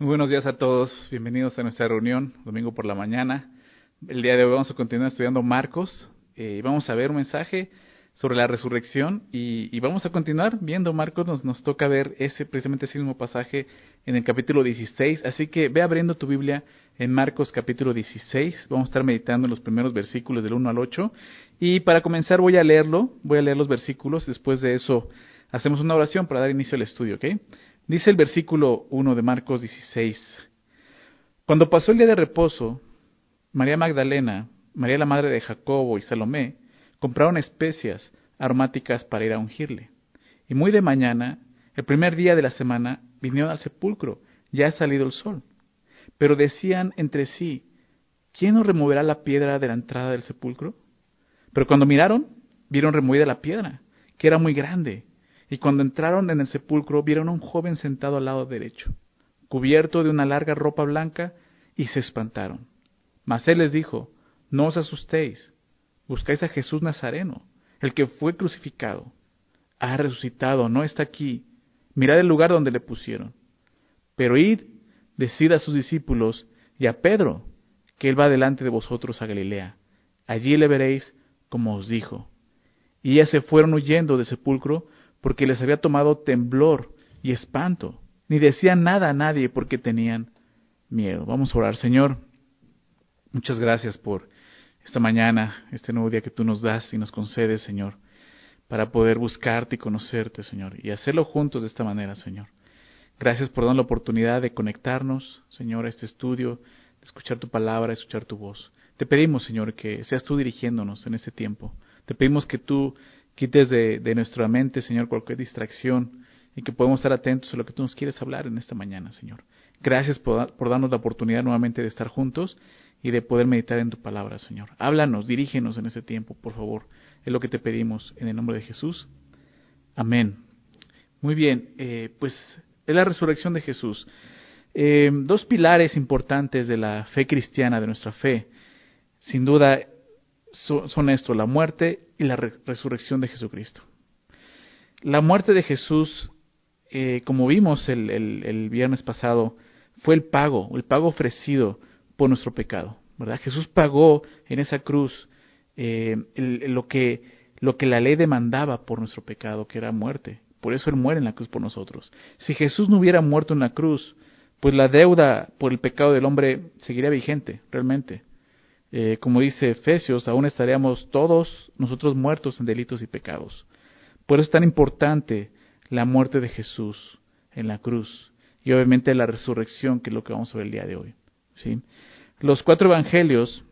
Muy buenos días a todos, bienvenidos a nuestra reunión, domingo por la mañana. El día de hoy vamos a continuar estudiando Marcos. Eh, y vamos a ver un mensaje sobre la resurrección y, vamos a continuar viendo Marcos, nos, nos toca ver ese precisamente ese mismo pasaje en el capítulo 16, así que ve abriendo tu Biblia en Marcos capítulo 16, vamos a estar meditando en los primeros versículos del 1 al 8 y para comenzar voy a leerlo, voy a leer los versículos, después de eso hacemos una oración para dar inicio al estudio, ¿ok? Dice el versículo 1 de Marcos 16, cuando pasó el día de reposo, María Magdalena, María la madre de Jacobo y Salomé, compraron especias aromáticas para ir a ungirle. Y muy de mañana, el primer día de la semana, vinieron al sepulcro, ya ha salido el sol. Pero decían entre sí, ¿quién nos removerá la piedra de la entrada del sepulcro? Pero cuando miraron, vieron removida la piedra, que era muy grande. Y cuando entraron en el sepulcro, vieron a un joven sentado al lado derecho, cubierto de una larga ropa blanca, y se espantaron. Mas él les dijo, no os asustéis, buscáis a Jesús Nazareno, el que fue crucificado. Ha resucitado, no está aquí. Mirad el lugar donde le pusieron. Pero id, decid a sus discípulos y a Pedro, que él va delante de vosotros a Galilea. Allí le veréis como os dijo. Y ya se fueron huyendo del sepulcro porque les había tomado temblor y espanto. Ni decían nada a nadie porque tenían miedo. Vamos a orar, Señor. Muchas gracias por esta mañana, este nuevo día que tú nos das y nos concedes, Señor, para poder buscarte y conocerte, Señor, y hacerlo juntos de esta manera, Señor. Gracias por darnos la oportunidad de conectarnos, Señor, a este estudio, de escuchar tu palabra, de escuchar tu voz. Te pedimos, Señor, que seas tú dirigiéndonos en este tiempo. Te pedimos que tú quites de, nuestra mente, Señor, cualquier distracción y que podamos estar atentos a lo que tú nos quieres hablar en esta mañana, Señor. Gracias por, darnos la oportunidad nuevamente de estar juntos y de poder meditar en tu palabra, Señor. Háblanos, dirígenos en ese tiempo, por favor. Es lo que te pedimos en el nombre de Jesús. Amén. Muy bien, eh, pues es la resurrección de Jesús. Eh, dos pilares importantes de la fe cristiana, de nuestra fe, sin duda son, esto, la muerte y la resurrección de Jesucristo. La muerte de Jesús, eh, como vimos el, el viernes pasado, fue el pago, el pago ofrecido por nuestro pecado, ¿verdad? Jesús pagó en esa cruz eh, lo, que, lo que la ley demandaba por nuestro pecado, que era muerte. Por eso Él muere en la cruz por nosotros. Si Jesús no hubiera muerto en la cruz, pues la deuda por el pecado del hombre seguiría vigente, realmente. Eh, como dice Efesios, aún estaríamos todos nosotros muertos en delitos y pecados. Por eso es tan importante la muerte de Jesús en la cruz y obviamente la resurrección, que es lo que vamos a ver el día de hoy. Los cuatro evangelios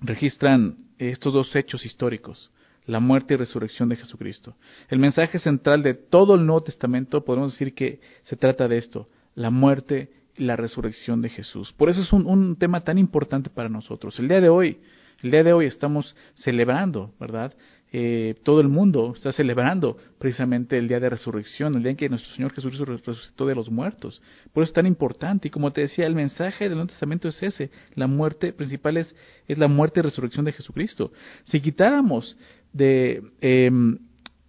registran estos dos hechos históricos, la muerte y resurrección de Jesucristo. El mensaje central de todo el Nuevo Testamento, podemos decir que se trata de esto, la muerte la resurrección de Jesús. Por eso es un, tema tan importante para nosotros. El día de hoy, el día de hoy estamos celebrando, ¿verdad? Eh, todo el mundo está celebrando precisamente el día de resurrección, el día en que nuestro Señor Jesús resucitó de los muertos. Por eso es tan importante. Y como te decía, el mensaje del Nuevo Testamento es ese. La muerte principal es, es la muerte y resurrección de Jesucristo. Si quitáramos de em,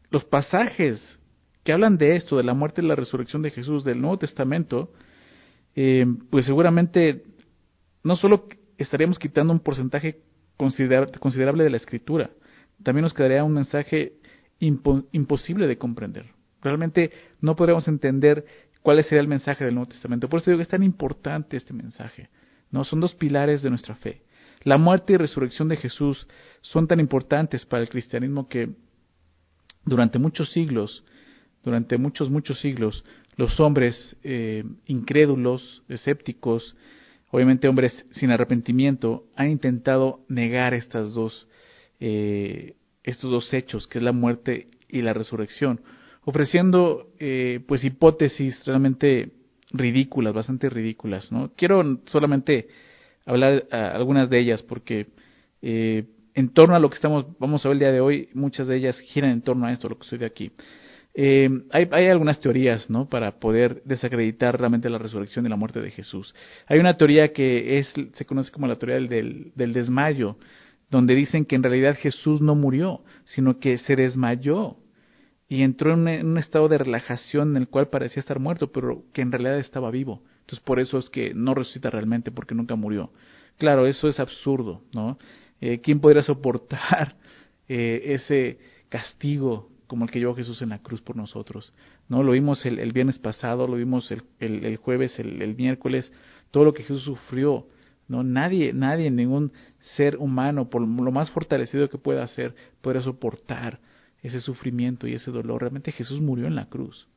los pasajes que hablan de esto, de la muerte y la resurrección de Jesús del Nuevo Testamento, em, pues seguramente no solo estaríamos quitando un porcentaje considerable de la escritura, también nos quedaría un mensaje imposible de comprender. Realmente no podríamos entender cuál sería el mensaje del Nuevo Testamento. Por eso digo que es tan importante este mensaje. ¿no? Son dos pilares de nuestra fe. La muerte y resurrección de Jesús son tan importantes para el cristianismo que durante muchos siglos, durante muchos, muchos siglos, los hombres eh, incrédulos, escépticos, obviamente hombres sin arrepentimiento, han intentado negar estas dos eh, estos dos hechos, que es la muerte y la resurrección, ofreciendo eh, pues hipótesis realmente ridículas, bastante ridículas. ¿no? Quiero solamente hablar algunas de ellas porque eh, en torno a lo que estamos, vamos a ver el día de hoy, muchas de ellas giran en torno a esto, lo que estoy de aquí. Eh, hay, hay, algunas teorías, ¿no? Para poder desacreditar realmente la resurrección y la muerte de Jesús. Hay una teoría que es, se conoce como la teoría del, del desmayo, donde dicen que en realidad Jesús no murió, sino que se desmayó y entró en un estado de relajación en el cual parecía estar muerto, pero que en realidad estaba vivo. Entonces por eso es que no resucita realmente, porque nunca murió. Claro, eso es absurdo, ¿no? Eh, ¿Quién podría soportar eh, ese castigo como el que llevó Jesús en la cruz por nosotros? ¿No? Lo vimos el, viernes pasado, lo vimos el, el, jueves, el, miércoles, todo lo que Jesús sufrió. No, nadie, nadie, ningún ser humano, por lo más fortalecido que pueda ser, puede soportar ese sufrimiento y ese dolor. Realmente Jesús murió en la cruz.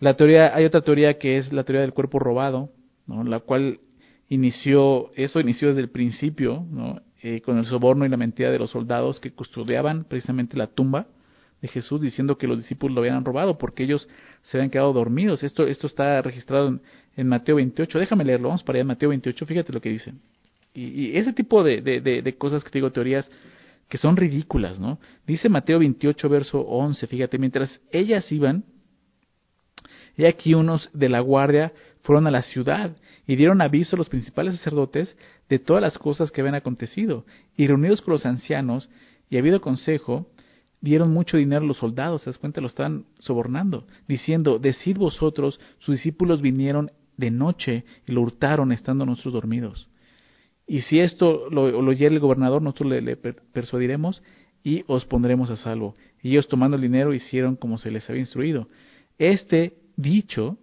La teoría, hay otra teoría que es la teoría del cuerpo robado, ¿no? la cual inició, eso inició desde el principio, ¿no? Eh, con el soborno y la mentira de los soldados que custodiaban precisamente la tumba de Jesús, diciendo que los discípulos lo habían robado porque ellos se habían quedado dormidos. Esto, esto está registrado en, Mateo 28. Déjame leerlo, vamos para allá, Mateo 28, fíjate lo que dice. Y, ese tipo de, de, de, cosas que te digo, teorías que son ridículas, ¿no? Dice Mateo 28, verso 11, fíjate, mientras ellas iban, y aquí unos de la guardia fueron a la ciudad y dieron aviso a los principales sacerdotes de todas las cosas que habían acontecido, y reunidos con los ancianos y habido consejo, dieron mucho dinero a los soldados, ¿se das cuenta? Lo están sobornando, diciendo, decid vosotros, sus discípulos vinieron de noche y lo hurtaron estando nosotros dormidos. Y si esto lo, lo oyera el gobernador, nosotros le, le, persuadiremos y os pondremos a salvo. Y ellos tomando el dinero hicieron como se les había instruido. Este dicho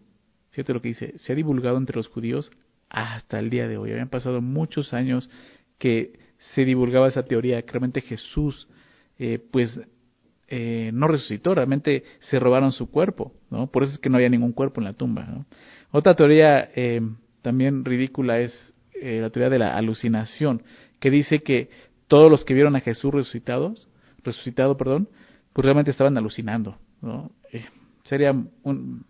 Fíjate lo que dice, se ha divulgado entre los judíos hasta el día de hoy. Habían pasado muchos años que se divulgaba esa teoría, que realmente Jesús, eh, pues, eh, no resucitó, realmente se robaron su cuerpo, ¿no? Por eso es que no había ningún cuerpo en la tumba. Otra teoría eh, también ridícula es la teoría de la alucinación, que dice que todos los que vieron a Jesús resucitados, resucitado, perdón, pues realmente estaban alucinando, ¿no? sería un,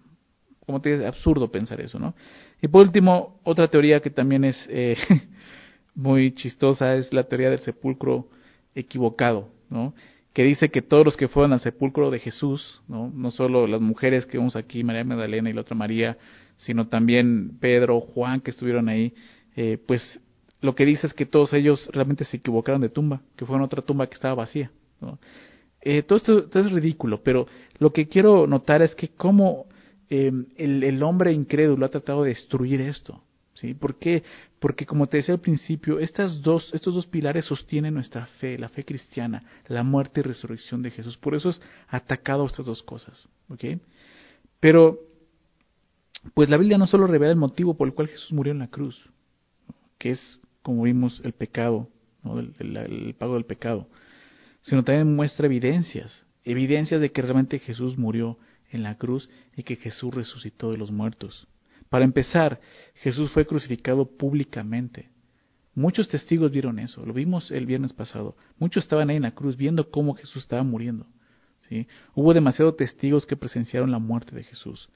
como te dice, absurdo pensar eso, ¿no? Y por último, otra teoría que también es eh, muy chistosa es la teoría del sepulcro equivocado, ¿no? Que dice que todos los que fueron al sepulcro de Jesús, ¿no? No solo las mujeres que vemos aquí, María Magdalena y la otra María, sino también Pedro, Juan, que estuvieron ahí, eh, pues lo que dice es que todos ellos realmente se equivocaron de tumba, que fue en otra tumba que estaba vacía. Eh, todo, esto, es ridículo, pero lo que quiero notar es que cómo Em, el, hombre incrédulo ha tratado de destruir esto. ¿Sí? ¿Por qué? Porque como te decía al principio, estas dos, estos dos pilares sostienen nuestra fe, la fe cristiana, la muerte y resurrección de Jesús. Por eso es atacado estas dos cosas. Pero, pues la Biblia no solo revela el motivo por el cual Jesús murió en la cruz, que es, como vimos, el pecado, el pago del pecado, sino también muestra evidencias, evidencias de que realmente Jesús murió en la cruz y que Jesús resucitó de los muertos. Para empezar, Jesús fue crucificado públicamente. Muchos testigos vieron eso, lo vimos el viernes pasado. Muchos estaban ahí en la cruz viendo cómo Jesús estaba muriendo. ¿sí? Hubo demasiados testigos que presenciaron la muerte de Jesús.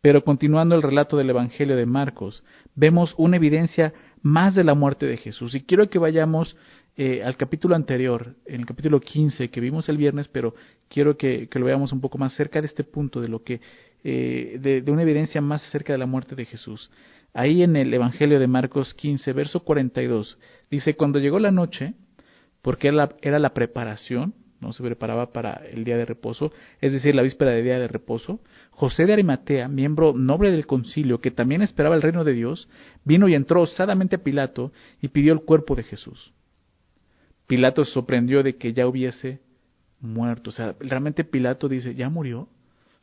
Pero continuando el relato del Evangelio de Marcos, vemos una evidencia más de la muerte de Jesús. Y quiero que vayamos eh, al capítulo anterior, en el capítulo 15 que vimos el viernes, pero quiero que, lo veamos un poco más cerca de este punto, de lo que, eh, de, una evidencia más cerca de la muerte de Jesús. Ahí en el Evangelio de Marcos 15, verso 42, dice, cuando llegó la noche, porque era la, era la preparación, no se preparaba para el día de reposo, es decir, la víspera de día de reposo, José de Arimatea, miembro noble del concilio, que también esperaba el reino de Dios, vino y entró osadamente a Pilato y pidió el cuerpo de Jesús. Pilato se sorprendió de que ya hubiese muerto. O sea, realmente Pilato dice, ¿ya murió?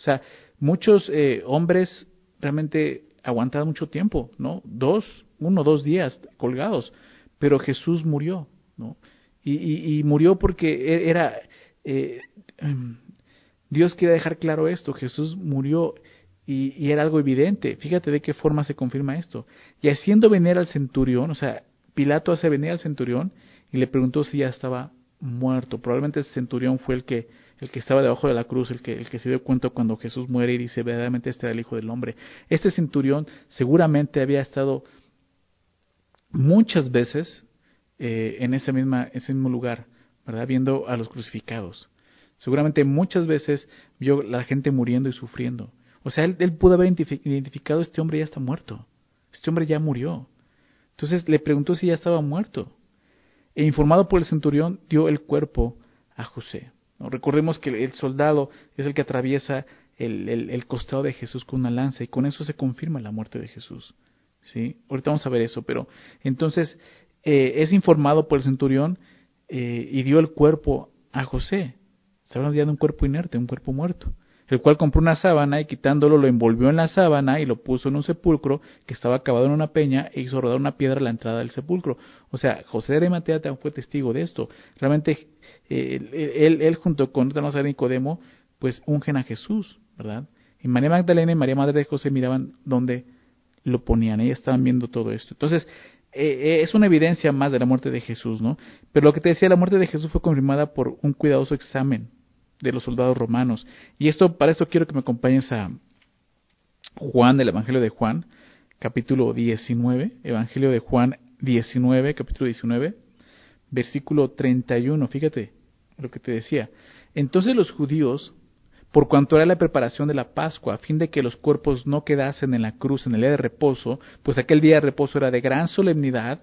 O sea, muchos eh, hombres realmente aguantaron mucho tiempo, ¿no? Dos, uno, dos días colgados, pero Jesús murió, ¿no? Y, murió porque e, era, eh, em, Dios quería dejar claro esto, Jesús murió y, era algo evidente. Fíjate de qué forma se confirma esto. Y haciendo venir al centurión, o sea, Pilato hace venir al centurión y le preguntó si ya estaba muerto. Probablemente ese centurión fue el que, el que estaba debajo de la cruz, el que, el que se dio cuenta cuando Jesús muere y dice, verdaderamente este era el Hijo del Hombre. Este centurión seguramente había estado muchas veces eh, en ese, mismo lugar, ¿verdad? Viendo a los crucificados. Seguramente muchas veces vio la gente muriendo y sufriendo. O sea, él pudo haber identificado, este hombre ya está muerto. Este hombre ya murió. Entonces le preguntó si ya estaba muerto. E informado por el centurión, dio el cuerpo a José. Recordemos que el soldado es el que atraviesa el, el, costado de Jesús con una lanza y con eso se confirma la muerte de Jesús. ¿sí? Ahorita vamos a ver eso, pero entonces eh, es informado por el centurión eh, y dio el cuerpo a José. Se habla de un cuerpo inerte, un cuerpo muerto el cual compró una sábana y quitándolo lo envolvió en la sábana y lo puso en un sepulcro que estaba acabado en una peña e hizo rodar una piedra a la entrada del sepulcro. O sea, José de Arimatea fue testigo de esto. Realmente eh, él, él, junto con otra Nicodemo, pues ungen a Jesús, ¿verdad? Y María Magdalena y María Madre de José miraban dónde lo ponían, ellas estaban viendo todo esto. Entonces, eh, eh, es una evidencia más de la muerte de Jesús, ¿no? Pero lo que te decía, la muerte de Jesús fue confirmada por un cuidadoso examen de los soldados romanos. Y esto, para esto quiero que me acompañes a Juan, del Evangelio de Juan, capítulo 19, Evangelio de Juan 19, capítulo 19, versículo 31, fíjate lo que te decía. Entonces los judíos, por cuanto era la preparación de la Pascua, a fin de que los cuerpos no quedasen en la cruz en el día de reposo, pues aquel día de reposo era de gran solemnidad,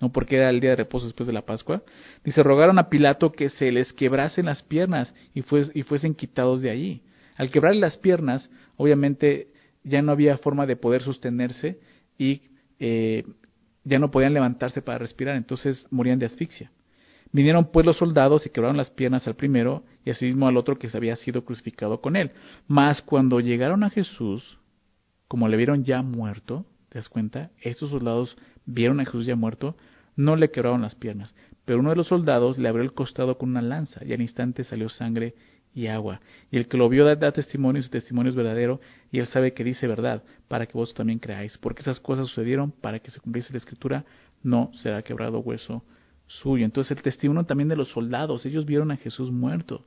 no porque era el día de reposo después de la Pascua, dice, rogaron a Pilato que se les quebrasen las piernas y, y fuesen quitados de allí. Al quebrarle las piernas, obviamente ya no había forma de poder sostenerse y eh, ya no podían levantarse para respirar, entonces morían de asfixia. Vinieron pues los soldados y quebraron las piernas al primero y asimismo al otro que se había sido crucificado con él. Mas cuando llegaron a Jesús, como le vieron ya muerto, ¿te das cuenta? Estos soldados vieron a Jesús ya muerto, no le quebraron las piernas, pero uno de los soldados le abrió el costado con una lanza y al instante salió sangre y agua. Y el que lo vio da, testimonio y su testimonio es verdadero y él sabe que dice verdad, para que vos también creáis, porque esas cosas sucedieron para que se cumpliese la escritura, no será quebrado hueso suyo. Entonces el testimonio también de los soldados, ellos vieron a Jesús muerto.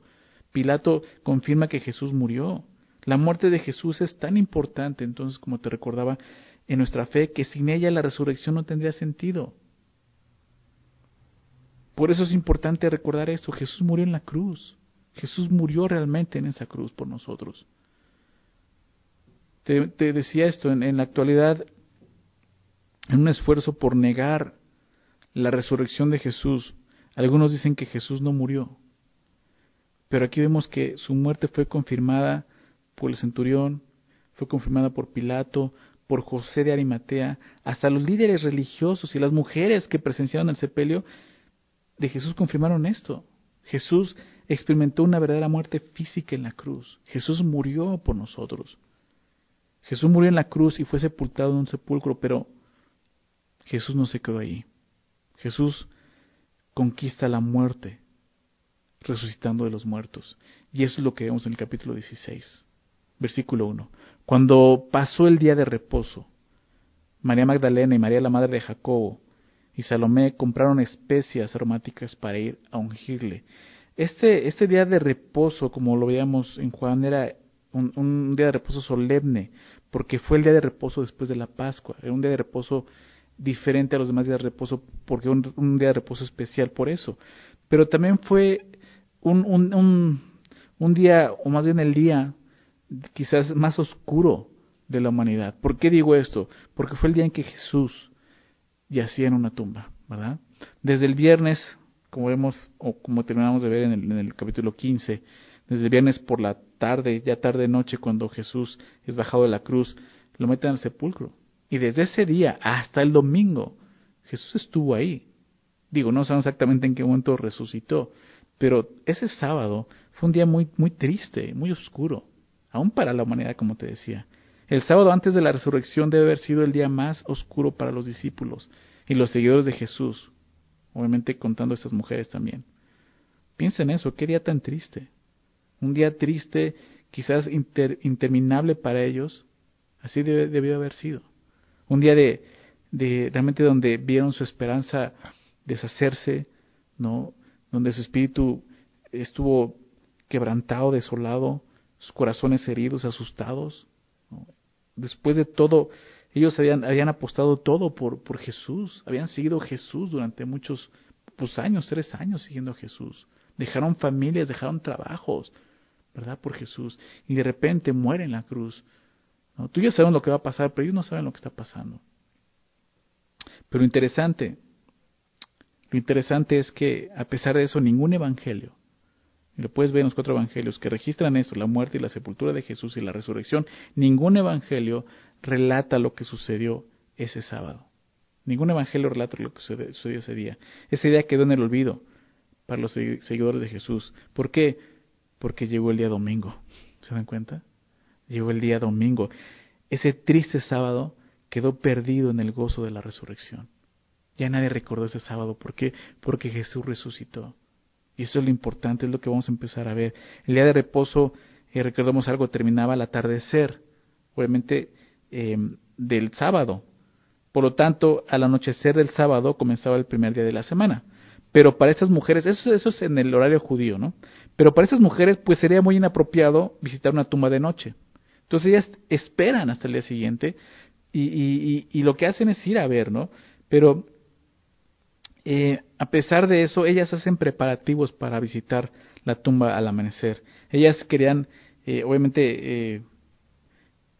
Pilato confirma que Jesús murió. La muerte de Jesús es tan importante, entonces, como te recordaba, en nuestra fe que sin ella la resurrección no tendría sentido. Por eso es importante recordar esto. Jesús murió en la cruz. Jesús murió realmente en esa cruz por nosotros. Te, decía esto, en, la actualidad, en un esfuerzo por negar la resurrección de Jesús, algunos dicen que Jesús no murió. Pero aquí vemos que su muerte fue confirmada por el centurión, fue confirmada por Pilato, por José de Arimatea, hasta los líderes religiosos y las mujeres que presenciaron el sepelio de Jesús confirmaron esto. Jesús experimentó una verdadera muerte física en la cruz. Jesús murió por nosotros. Jesús murió en la cruz y fue sepultado en un sepulcro, pero Jesús no se quedó ahí. Jesús conquista la muerte resucitando de los muertos. Y eso es lo que vemos en el capítulo 16, versículo 1. Cuando pasó el día de reposo, María Magdalena y María la madre de Jacobo y Salomé compraron especias aromáticas para ir a ungirle. Este, este día de reposo, como lo veíamos en Juan, era un, día de reposo solemne, porque fue el día de reposo después de la Pascua. Era un día de reposo diferente a los demás días de reposo, porque un, un día de reposo especial por eso. Pero también fue un, un, un día, o más bien el día quizás más oscuro de la humanidad. ¿Por qué digo esto? Porque fue el día en que Jesús yacía en una tumba, ¿verdad? Desde el viernes, como vemos, o como terminamos de ver en el, capítulo 15, desde el viernes por la tarde, ya tarde noche, cuando Jesús es bajado de la cruz, lo meten al sepulcro. Y desde ese día hasta el domingo, Jesús estuvo ahí. Digo, no sabemos exactamente en qué momento resucitó, pero ese sábado fue un día muy, muy triste, muy oscuro aún para la humanidad, como te decía. El sábado antes de la resurrección debe haber sido el día más oscuro para los discípulos y los seguidores de Jesús, obviamente contando a estas mujeres también. Piensa en eso, qué día tan triste. Un día triste, quizás interminable para ellos, así debió haber sido. Un día de, de realmente donde vieron su esperanza deshacerse, ¿no? Donde su espíritu estuvo quebrantado, desolado, sus corazones heridos, asustados. Después de todo, ellos habían, habían apostado todo por, Jesús, habían seguido Jesús durante muchos pues, años, tres años siguiendo Jesús. Dejaron familias, dejaron trabajos, ¿verdad? Por Jesús. Y de repente mueren en la cruz. Tú ya sabes lo que va a pasar, pero ellos no saben lo que está pasando. Pero interesante, lo interesante es que a pesar de eso, ningún evangelio y lo puedes ver en los cuatro evangelios, que registran eso, la muerte y la sepultura de Jesús y la resurrección, ningún evangelio relata lo que sucedió ese sábado. Ningún evangelio relata lo que sucedió ese día. Esa idea quedó en el olvido para los seguidores de Jesús. ¿Por qué? Porque llegó el día domingo. ¿Se dan cuenta? Llegó el día domingo. Ese triste sábado quedó perdido en el gozo de la resurrección. Ya nadie recordó ese sábado. ¿Por qué? Porque Jesús resucitó. Y eso es lo importante, es lo que vamos a empezar a ver. El día de reposo, eh, recordemos algo, terminaba al atardecer, obviamente em, del sábado. Por lo tanto, al anochecer del sábado comenzaba el primer día de la semana. Pero para estas mujeres, eso, eso es en el horario judío, ¿no? Pero para estas mujeres, pues sería muy inapropiado visitar una tumba de noche. Entonces ellas esperan hasta el día siguiente y, y, y, y lo que hacen es ir a ver, ¿no? Pero eh, a pesar de eso, ellas hacen preparativos para visitar la tumba al amanecer. Ellas querían, eh, obviamente, eh,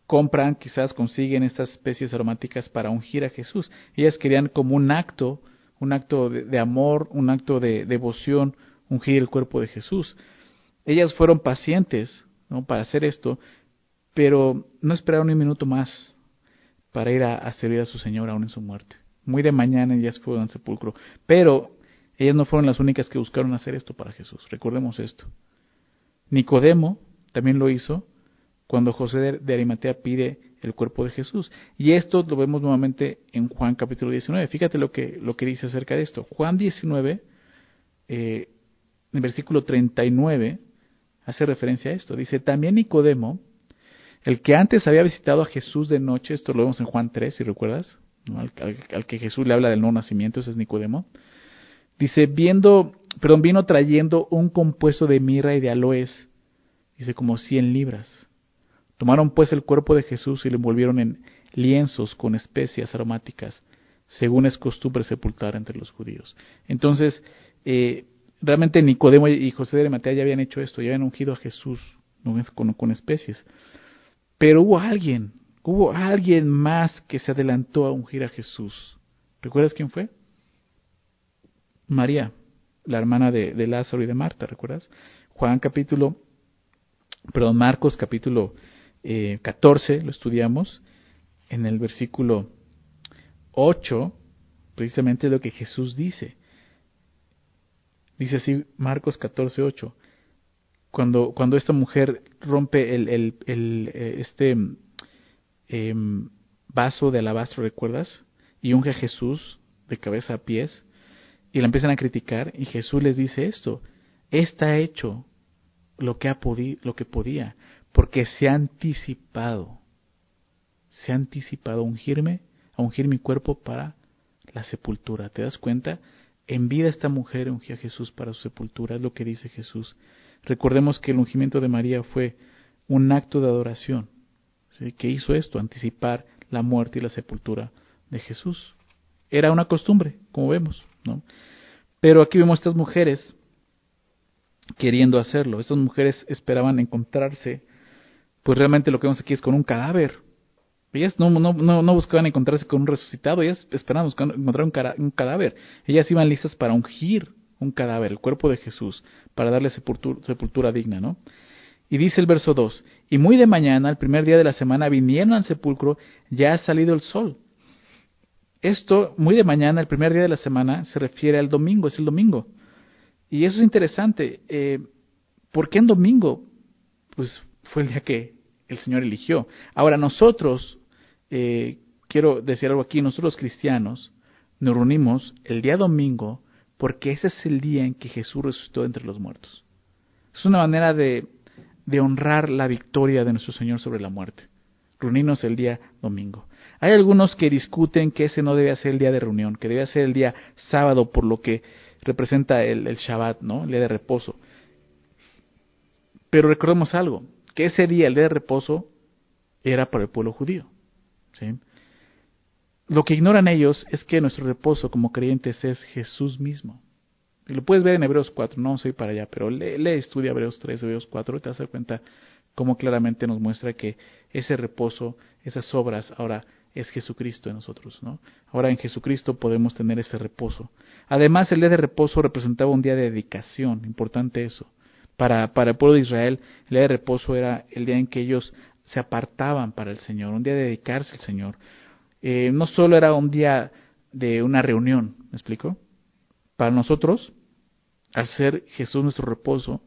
compran, quizás consiguen estas especies aromáticas para ungir a Jesús. Ellas querían como un acto, un acto de, amor, un acto de devoción, ungir el cuerpo de Jesús. Ellas fueron pacientes ¿no? para hacer esto, pero no esperaron un minuto más para ir a servir a su Señor aún en su muerte muy de mañana ya se fueron al sepulcro. Pero ellas no fueron las únicas que buscaron hacer esto para Jesús. Recordemos esto. Nicodemo también lo hizo cuando José de Arimatea pide el cuerpo de Jesús. Y esto lo vemos nuevamente en Juan capítulo 19. Fíjate lo que, lo que dice acerca de esto. Juan 19, eh, en versículo 39, hace referencia a esto. Dice, también Nicodemo, el que antes había visitado a Jesús de noche, esto lo vemos en Juan 3, si recuerdas, al, que Jesús le habla del nuevo nacimiento, ese es Nicodemo. Dice, viendo, perdón, vino trayendo un compuesto de mirra y de aloes, dice como cien libras. Tomaron pues el cuerpo de Jesús y lo envolvieron en lienzos con especias aromáticas, según es costumbre sepultar entre los judíos. Entonces, eh, realmente Nicodemo y José de Arimatea ya habían hecho esto, ya habían ungido a Jesús con, con especies. Pero hubo alguien Hubo alguien más que se adelantó a ungir a Jesús. ¿Recuerdas quién fue? María, la hermana de, Lázaro y de Marta, ¿recuerdas? Juan capítulo, perdón, Marcos capítulo 14, eh, lo estudiamos, en el versículo 8, precisamente lo que Jesús dice. Dice así Marcos 14, 8. Cuando, cuando esta mujer rompe el, el, el, eh, este Em, vaso de alabastro, ¿recuerdas? Y unge a Jesús de cabeza a pies y la empiezan a criticar y Jesús les dice esto, está hecho lo que, ha podido, lo que podía, porque se ha anticipado, se ha anticipado a ungirme, a ungir mi cuerpo para la sepultura. ¿Te das cuenta? En vida esta mujer ungió a Jesús para su sepultura, es lo que dice Jesús. Recordemos que el ungimiento de María fue un acto de adoración, que hizo esto, anticipar la muerte y la sepultura de Jesús. Era una costumbre, como vemos, ¿no? Pero aquí vemos estas mujeres queriendo hacerlo. Estas mujeres esperaban encontrarse, pues realmente lo que vemos aquí es con un cadáver. Ellas no, no, buscaban encontrarse con un resucitado, ellas esperaban encontrar un, un, cadáver. Ellas iban listas para ungir un cadáver, el cuerpo de Jesús, para darle sepultura digna, ¿no? Y dice el verso 2, y muy de mañana, el primer día de la semana, vinieron al sepulcro, ya ha salido el sol. Esto, muy de mañana, el primer día de la semana, se refiere al domingo, es el domingo. Y eso es interesante. Eh, ¿Por qué en domingo? Pues fue el día que el Señor eligió. Ahora nosotros, eh, quiero decir algo aquí, nosotros los cristianos nos reunimos el día domingo porque ese es el día en que Jesús resucitó entre los muertos. Es una manera de de honrar la victoria de nuestro Señor sobre la muerte. Reunirnos el día domingo. Hay algunos que discuten que ese no debe ser el día de reunión, que debe ser el día sábado por lo que representa el, el Shabbat, ¿no? El día de reposo. Pero recordemos algo, que ese día, el día de reposo, era para el pueblo judío. ¿sí? Lo que ignoran ellos es que nuestro reposo como creyentes es Jesús mismo. Lo puedes ver en Hebreos 4, no soy para allá, pero lee, lee, estudia Hebreos 3, Hebreos 4, y te vas a dar cuenta cómo claramente nos muestra que ese reposo, esas obras, ahora es Jesucristo en nosotros, ¿no? Ahora en Jesucristo podemos tener ese reposo. Además, el día de reposo representaba un día de dedicación, importante eso, Para, para el pueblo de Israel, el día de reposo era el día en que ellos se apartaban para el Señor, un día de dedicarse al Señor. Eh, no solo era un día de una reunión, ¿me explico? Para nosotros, al ser Jesús nuestro reposo,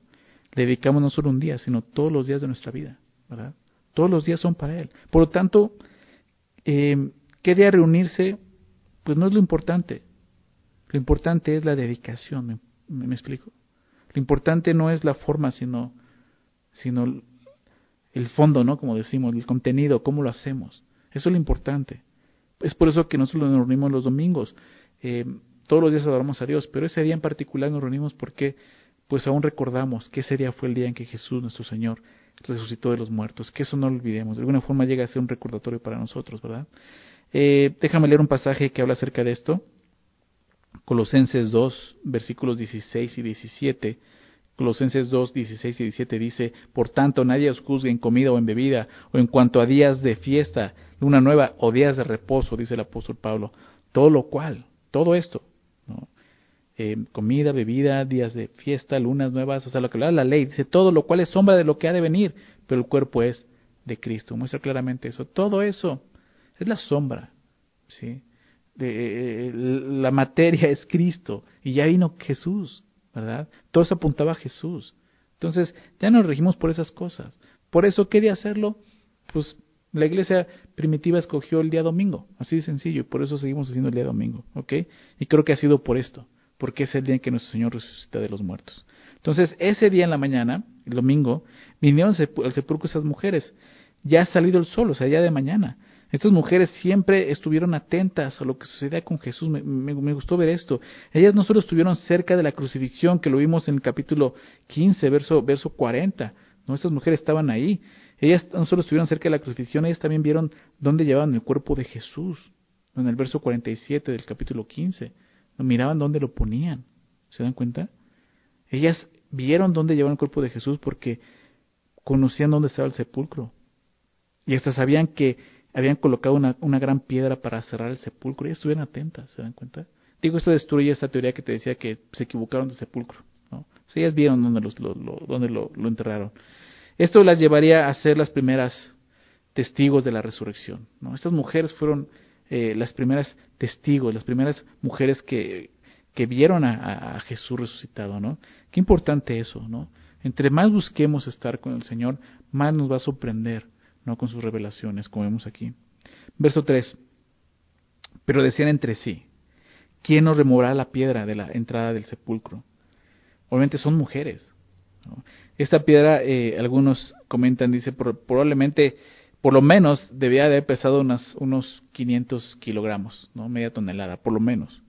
le dedicamos no solo un día, sino todos los días de nuestra vida, ¿verdad? Todos los días son para Él. Por lo tanto, eh, ¿qué día reunirse? Pues no es lo importante. Lo importante es la dedicación, ¿me, explico? Lo importante no es la forma, sino, sino el fondo, ¿no? Como decimos, el contenido, cómo lo hacemos. Eso es lo importante. Es por eso que nosotros nos reunimos los domingos. Eh, todos los días adoramos a Dios, pero ese día en particular nos reunimos porque pues aún recordamos que ese día fue el día en que Jesús, nuestro Señor, resucitó de los muertos, que eso no lo olvidemos, de alguna forma llega a ser un recordatorio para nosotros, ¿verdad? Eh, déjame leer un pasaje que habla acerca de esto, Colosenses 2, versículos 16 y 17. Colosenses 2, 16 y 17 dice, Por tanto, nadie os juzgue en comida o en bebida, o en cuanto a días de fiesta, luna nueva, o días de reposo, dice el apóstol Pablo. Todo lo cual, todo esto, eh, comida, bebida, días de fiesta, lunas nuevas, o sea, lo que da la ley, dice todo lo cual es sombra de lo que ha de venir, pero el cuerpo es de Cristo. Muestra claramente eso. Todo eso es la sombra, ¿sí? De, eh, la materia es Cristo y ya vino Jesús, ¿verdad? Todo eso apuntaba a Jesús. Entonces, ya nos regimos por esas cosas. Por eso, quería hacerlo? Pues la iglesia primitiva escogió el día domingo, así de sencillo, y por eso seguimos haciendo el día domingo, ¿ok? Y creo que ha sido por esto, porque es el día en que nuestro Señor resucita de los muertos. Entonces, ese día en la mañana, el domingo, vinieron al sepulcro esas mujeres. Ya ha salido el sol, o sea, ya de mañana. Estas mujeres siempre estuvieron atentas a lo que sucedía con Jesús. Me, gustó ver esto. Ellas no solo estuvieron cerca de la crucifixión, que lo vimos en el capítulo 15, verso, verso 40. No, estas mujeres estaban ahí. Ellas no solo estuvieron cerca de la crucifixión, ellas también vieron dónde llevaban el cuerpo de Jesús. En el verso 47 del capítulo 15. Miraban dónde lo ponían. ¿Se dan cuenta? Ellas vieron dónde llevaban el cuerpo de Jesús porque conocían dónde estaba el sepulcro. Y hasta sabían que habían colocado una, gran piedra para cerrar el sepulcro. Y estuvieron atentas, ¿se dan cuenta? Digo, esto destruye esa teoría que te decía que se equivocaron de sepulcro. ¿no? ellas vieron dónde, los, lo, dónde lo, enterraron. Esto las llevaría a ser las primeras testigos de la resurrección. ¿no? Estas mujeres fueron eh, las primeras testigos, las primeras mujeres que, que vieron a, Jesús resucitado. ¿no? Qué importante eso. ¿no? Entre más busquemos estar con el Señor, más nos va a sorprender no con sus revelaciones, como vemos aquí. Verso 3. Pero decían entre sí, ¿quién nos removerá la piedra de la entrada del sepulcro? Obviamente son mujeres. Esta piedra, eh, algunos comentan, dice, probablemente, por lo menos, debía de haber pesado unas, unos 500 kilogramos, ¿no? media tonelada, por lo menos.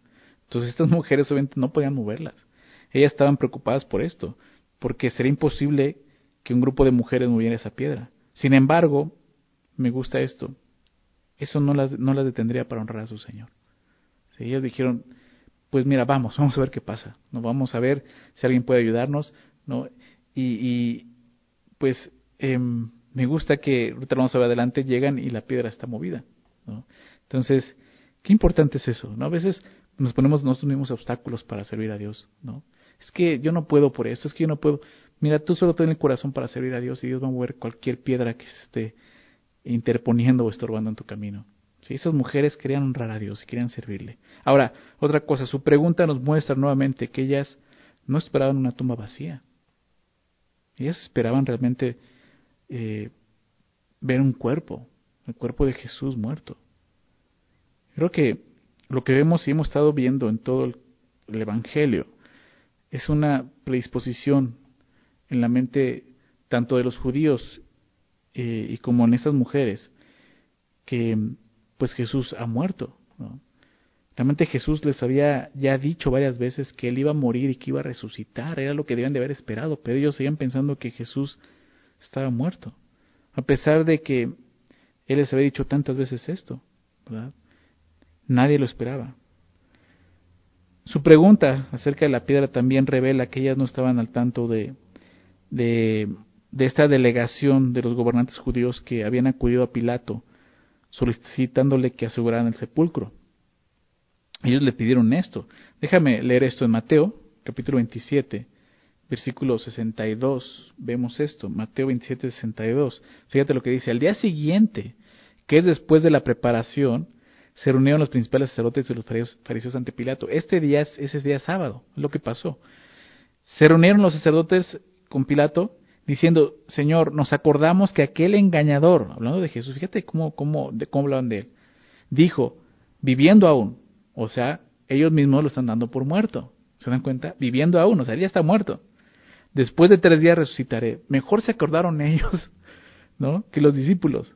Entonces estas mujeres obviamente no podían moverlas. Ellas estaban preocupadas por esto, porque sería imposible que un grupo de mujeres moviera esa piedra. Sin embargo, me gusta esto, eso no las, no las detendría para honrar a su Señor. Si ellos dijeron, pues mira, vamos, vamos a ver qué pasa, ¿no? vamos a ver si alguien puede ayudarnos, ¿no? Y, y pues eh, me gusta que, ahorita vamos a ver adelante, llegan y la piedra está movida, ¿no? Entonces, qué importante es eso, ¿no? A veces nos ponemos nosotros mismos obstáculos para servir a Dios, ¿no? Es que yo no puedo por eso, es que yo no puedo. Mira, tú solo tienes el corazón para servir a Dios y Dios va a mover cualquier piedra que se esté interponiendo o estorbando en tu camino. ¿Sí? Esas mujeres querían honrar a Dios y querían servirle. Ahora, otra cosa, su pregunta nos muestra nuevamente que ellas no esperaban una tumba vacía. Ellas esperaban realmente eh, ver un cuerpo, el cuerpo de Jesús muerto. Creo que lo que vemos y hemos estado viendo en todo el, Evangelio es una predisposición en la mente tanto de los judíos eh, y como en esas mujeres que pues Jesús ha muerto. Realmente Jesús les había ya dicho varias veces que él iba a morir y que iba a resucitar, era lo que debían de haber esperado, pero ellos seguían pensando que Jesús estaba muerto, a pesar de que él les había dicho tantas veces esto, ¿verdad? Nadie lo esperaba. Su pregunta acerca de la piedra también revela que ellas no estaban al tanto de, de, de esta delegación de los gobernantes judíos que habían acudido a Pilato solicitándole que aseguraran el sepulcro. Ellos le pidieron esto. Déjame leer esto en Mateo, capítulo 27, versículo 62, vemos esto, Mateo 27, 62. Fíjate lo que dice, al día siguiente, que es después de la preparación, se reunieron los principales sacerdotes y los fariseos, ante Pilato. Este día es ese día sábado, lo que pasó. Se reunieron los sacerdotes con Pilato diciendo, Señor, nos acordamos que aquel engañador, hablando de Jesús, fíjate cómo, cómo, de, cómo hablan de él, dijo, viviendo aún, o sea, ellos mismos lo están dando por muerto. ¿Se dan cuenta? Viviendo aún, o sea, él ya está muerto. Después de tres días resucitaré. Mejor se acordaron ellos, ¿no? Que los discípulos.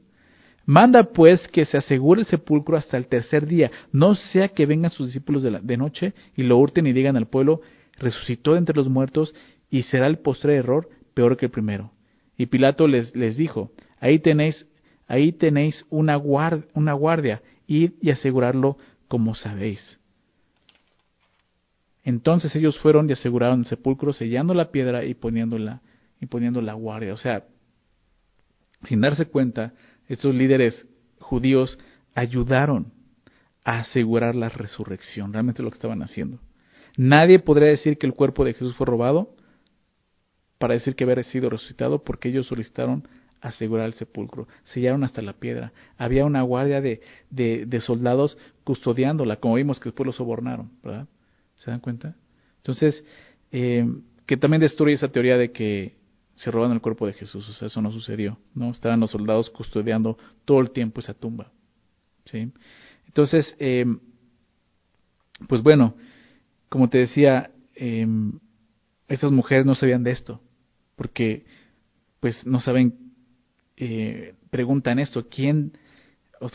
Manda pues que se asegure el sepulcro hasta el tercer día, no sea que vengan sus discípulos de, de noche y lo hurten y digan al pueblo, resucitó entre los muertos y será el postre error peor que el primero. Y Pilato les, les dijo, ahí tenéis, ahí tenéis una, una guardia, id y asegurarlo como sabéis. Entonces ellos fueron y aseguraron el sepulcro, sellando la piedra y poniéndola, y poniendo la guardia. O sea, sin darse cuenta, estos líderes judíos ayudaron a asegurar la resurrección, realmente lo que estaban haciendo. Nadie podría decir que el cuerpo de Jesús fue robado para decir que había sido resucitado porque ellos solicitaron asegurar el sepulcro, sellaron hasta la piedra. Había una guardia de, de, soldados custodiándola, como vimos que después lo sobornaron, ¿verdad? ¿Se dan cuenta? Entonces, eh, que también destruye esa teoría de que se roban el cuerpo de Jesús, o sea, eso no sucedió, ¿no? Estaban los soldados custodiando todo el tiempo esa tumba, ¿sí? Entonces, eh, pues bueno, como te decía, eh, estas mujeres no sabían de esto, porque pues no saben, eh, preguntan esto, ¿quién,